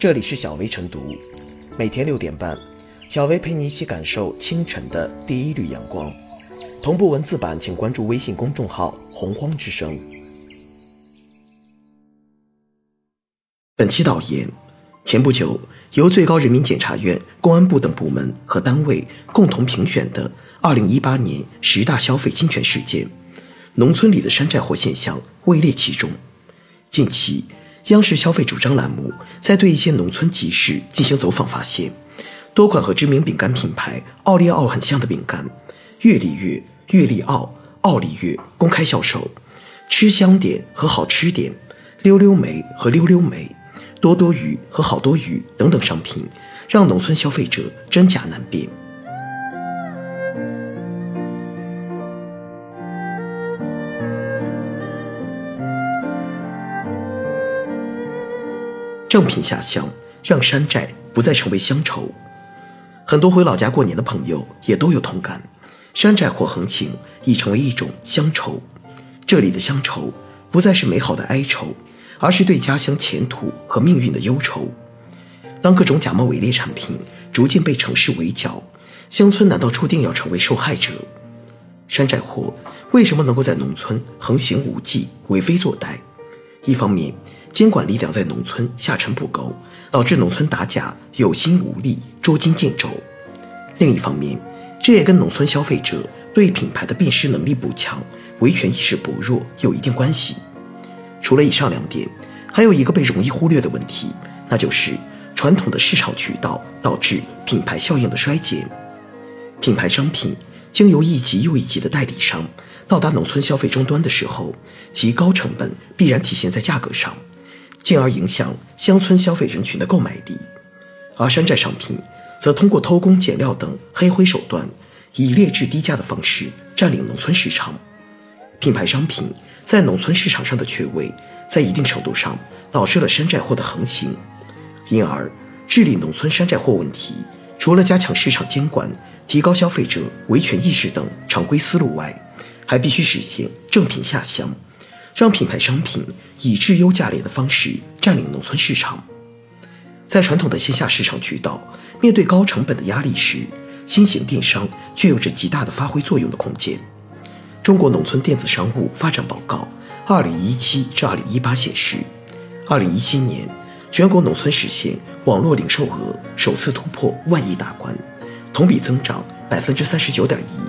这里是小薇晨读，每天六点半，小薇陪你一起感受清晨的第一缕阳光。同步文字版，请关注微信公众号“洪荒之声”。本期导言：前不久，由最高人民检察院、公安部等部门和单位共同评选的二零一八年十大消费侵权事件，农村里的山寨货现象位列其中。近期。央视消费主张栏目在对一些农村集市进行走访，发现多款和知名饼干品牌奥利奥很像的饼干，月利月、月利奥、奥利月公开销售，吃香点和好吃点，溜溜梅和溜溜梅，多多鱼和好多鱼等等商品，让农村消费者真假难辨。正品下乡，让山寨不再成为乡愁。很多回老家过年的朋友也都有同感，山寨货横行已成为一种乡愁。这里的乡愁不再是美好的哀愁，而是对家乡前途和命运的忧愁。当各种假冒伪劣产品逐渐被城市围剿，乡村难道注定要成为受害者？山寨货为什么能够在农村横行无忌、为非作歹？一方面，监管力量在农村下沉不够，导致农村打假有心无力、捉襟见肘；另一方面，这也跟农村消费者对品牌的辨识能力不强、维权意识薄弱有一定关系。除了以上两点，还有一个被容易忽略的问题，那就是传统的市场渠道导致品牌效应的衰减。品牌商品经由一级又一级的代理商到达农村消费终端的时候，其高成本必然体现在价格上。进而影响乡村消费人群的购买力，而山寨商品则通过偷工减料等黑灰手段，以劣质低价的方式占领农村市场。品牌商品在农村市场上的缺位，在一定程度上导致了山寨货的横行。因而，治理农村山寨货问题，除了加强市场监管、提高消费者维权意识等常规思路外，还必须实现正品下乡。让品牌商品以质优价廉的方式占领农村市场，在传统的线下市场渠道面对高成本的压力时，新型电商却有着极大的发挥作用的空间。中国农村电子商务发展报告（二零一七至二零一八）显示，二零一七年全国农村实现网络零售额首次突破万亿大关，同比增长百分之三十九点一。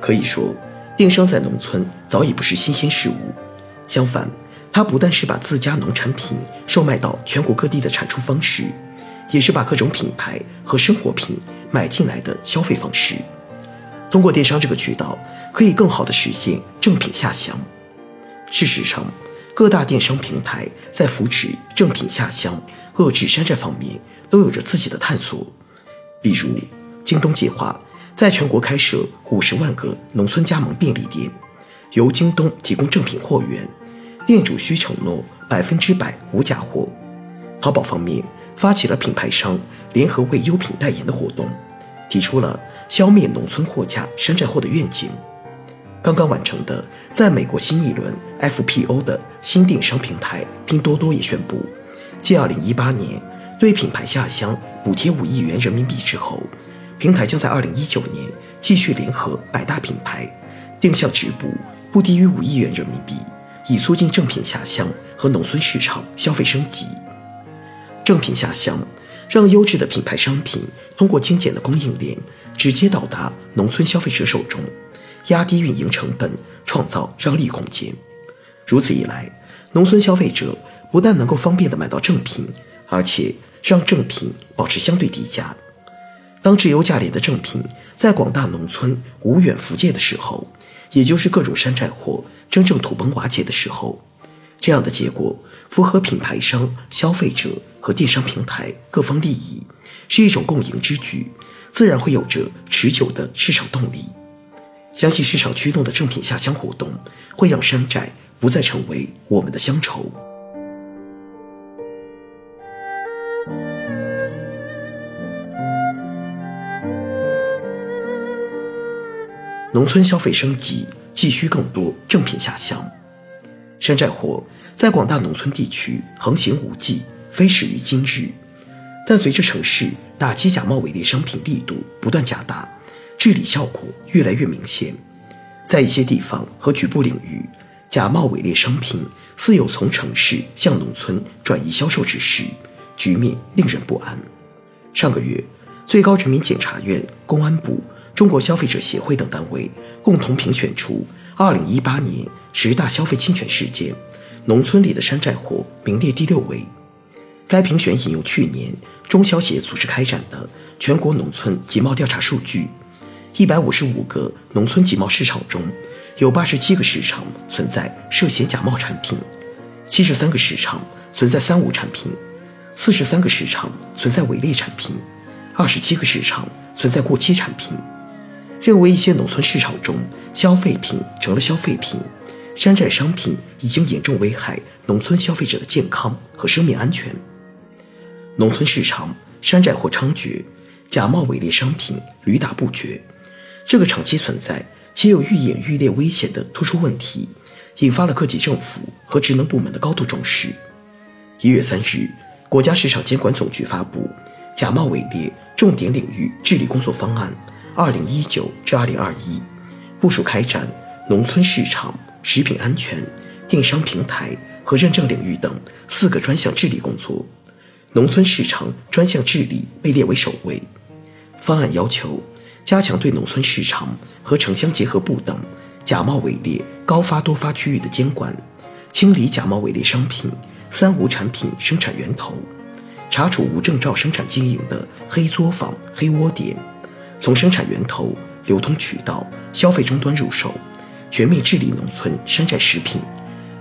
可以说，电商在农村早已不是新鲜事物。相反，它不但是把自家农产品售卖到全国各地的产出方式，也是把各种品牌和生活品买进来的消费方式。通过电商这个渠道，可以更好的实现正品下乡。事实上，各大电商平台在扶持正品下乡、遏制山寨方面都有着自己的探索。比如，京东计划在全国开设五十万个农村加盟便利店。由京东提供正品货源，店主需承诺百分之百无假货。淘宝方面发起了品牌商联合为优品代言的活动，提出了消灭农村货架山寨货的愿景。刚刚完成的在美国新一轮 FPO 的新电商平台拼多多也宣布，继2018年对品牌下乡补贴五亿元人民币之后，平台将在2019年继续联合百大品牌定向直补。不低于五亿元人民币，以促进正品下乡和农村市场消费升级。正品下乡，让优质的品牌商品通过精简的供应链直接到达农村消费者手中，压低运营成本，创造让利空间。如此一来，农村消费者不但能够方便的买到正品，而且让正品保持相对低价。当质优价廉的正品在广大农村无远弗届的时候，也就是各种山寨货真正土崩瓦解的时候，这样的结果符合品牌商、消费者和电商平台各方利益，是一种共赢之举，自然会有着持久的市场动力。相信市场驱动的正品下乡活动，会让山寨不再成为我们的乡愁。农村消费升级，急需更多正品下乡。山寨货在广大农村地区横行无忌，非始于今日。但随着城市打击假冒伪劣商品力度不断加大，治理效果越来越明显。在一些地方和局部领域，假冒伪劣商品似有从城市向农村转移销售之势，局面令人不安。上个月，最高人民检察院、公安部、中国消费者协会等单位共同评选出2018年十大消费侵权事件，农村里的山寨货名列第六位。该评选引用去年中消协组织开展的全国农村集贸调查数据，一百五十五个农村集贸市场中，有八十七个市场存在涉嫌假冒产品，七十三个市场存在三无产品，四十三个市场存在伪劣产品，二十七个市场存在过期产品。认为一些农村市场中消费品成了消费品，山寨商品已经严重危害农村消费者的健康和生命安全。农村市场山寨货猖獗，假冒伪劣商品屡打不绝。这个长期存在且有愈演愈烈危险的突出问题，引发了各级政府和职能部门的高度重视。一月三日，国家市场监管总局发布《假冒伪劣重点领域治理工作方案（二零一九至二零二一）》，部署开展农村市场、食品安全、电商平台和认证领域等四个专项治理工作。农村市场专项治理被列为首位。方案要求加强对农村市场和城乡结合部等假冒伪劣高发多发区域的监管，清理假冒伪劣商品、三无产品生产源头，查处无证照生产经营的黑作坊、黑窝点，从生产源头、流通渠道、消费终端入手，全面治理农村山寨食品，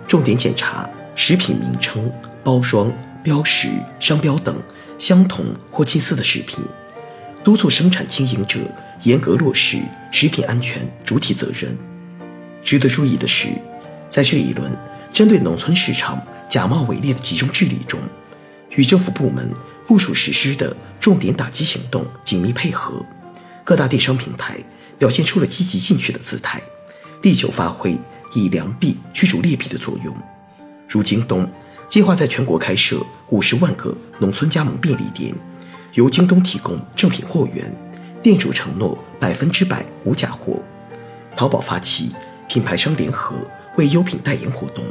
重点检查食品名称、包装。标识、商标等相同或近似的食品，督促生产经营者严格落实食品安全主体责任。值得注意的是，在这一轮针对农村市场假冒伪劣的集中治理中，与政府部门部署实施的重点打击行动紧密配合，各大电商平台表现出了积极进取的姿态，力求发挥以良币驱逐劣币的作用。如京东。计划在全国开设五十万个农村加盟便利店，由京东提供正品货源，店主承诺百分之百无假货。淘宝发起品牌商联合为优品代言活动，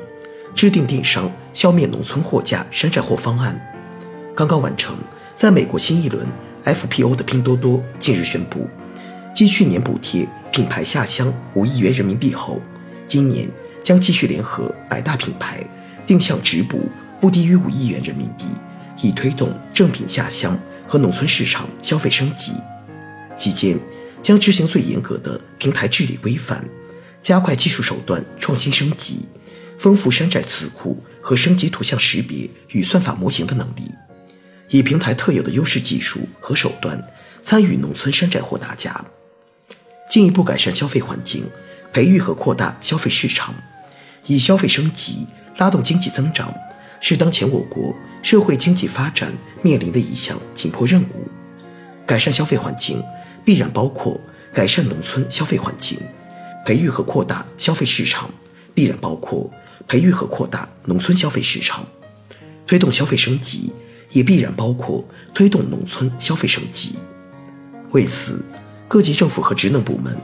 制定电商消灭农村货架山寨货方案。刚刚完成在美国新一轮 FPO 的拼多多近日宣布，继去年补贴品牌下乡五亿元人民币后，今年将继续联合百大品牌。定向直补不低于五亿元人民币，以推动正品下乡和农村市场消费升级。期间将执行最严格的平台治理规范，加快技术手段创新升级，丰富山寨词库和升级图像识别与算法模型的能力，以平台特有的优势技术和手段参与农村山寨货打假，进一步改善消费环境，培育和扩大消费市场，以消费升级。拉动经济增长是当前我国社会经济发展面临的一项紧迫任务。改善消费环境必然包括改善农村消费环境，培育和扩大消费市场必然包括培育和扩大农村消费市场，推动消费升级也必然包括推动农村消费升级。为此，各级政府和职能部门，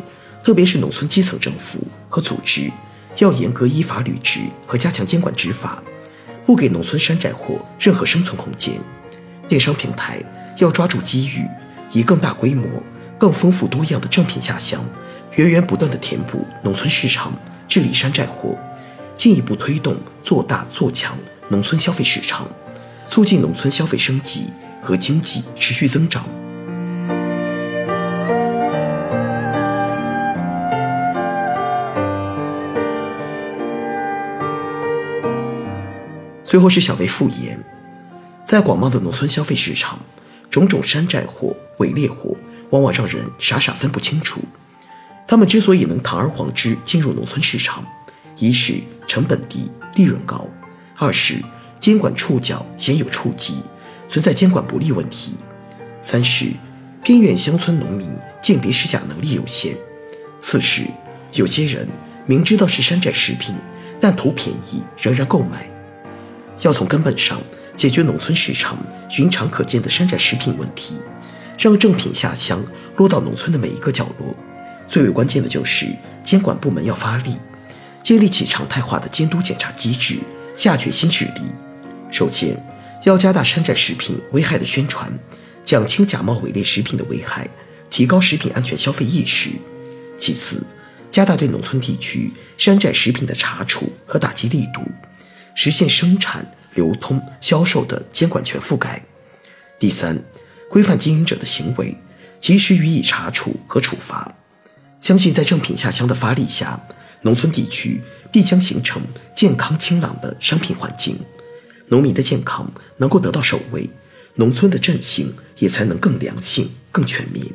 特别是农村基层政府和组织。要严格依法履职和加强监管执法，不给农村山寨货任何生存空间。电商平台要抓住机遇，以更大规模、更丰富多样的正品下乡，源源不断地填补农村市场，治理山寨货，进一步推动做大做强农村消费市场，促进农村消费升级和经济持续增长。最后是小微复言，在广袤的农村消费市场，种种山寨货、伪劣货往往让人傻傻分不清楚。他们之所以能堂而皇之进入农村市场，一是成本低、利润高；二是监管触角鲜有触及，存在监管不力问题；三是偏远乡村农民鉴别实假能力有限；四是有些人明知道是山寨食品，但图便宜仍然购买。要从根本上解决农村市场寻常可见的山寨食品问题，让正品下乡落到农村的每一个角落。最为关键的就是监管部门要发力，建立起常态化的监督检查机制，下决心治理。首先，要加大山寨食品危害的宣传，讲清假冒伪劣食品的危害，提高食品安全消费意识。其次，加大对农村地区山寨食品的查处和打击力度，实现生产。流通、销售的监管全覆盖。第三，规范经营者的行为，及时予以查处和处罚。相信在正品下乡的发力下，农村地区必将形成健康清朗的商品环境，农民的健康能够得到守卫，农村的振兴也才能更良性、更全面。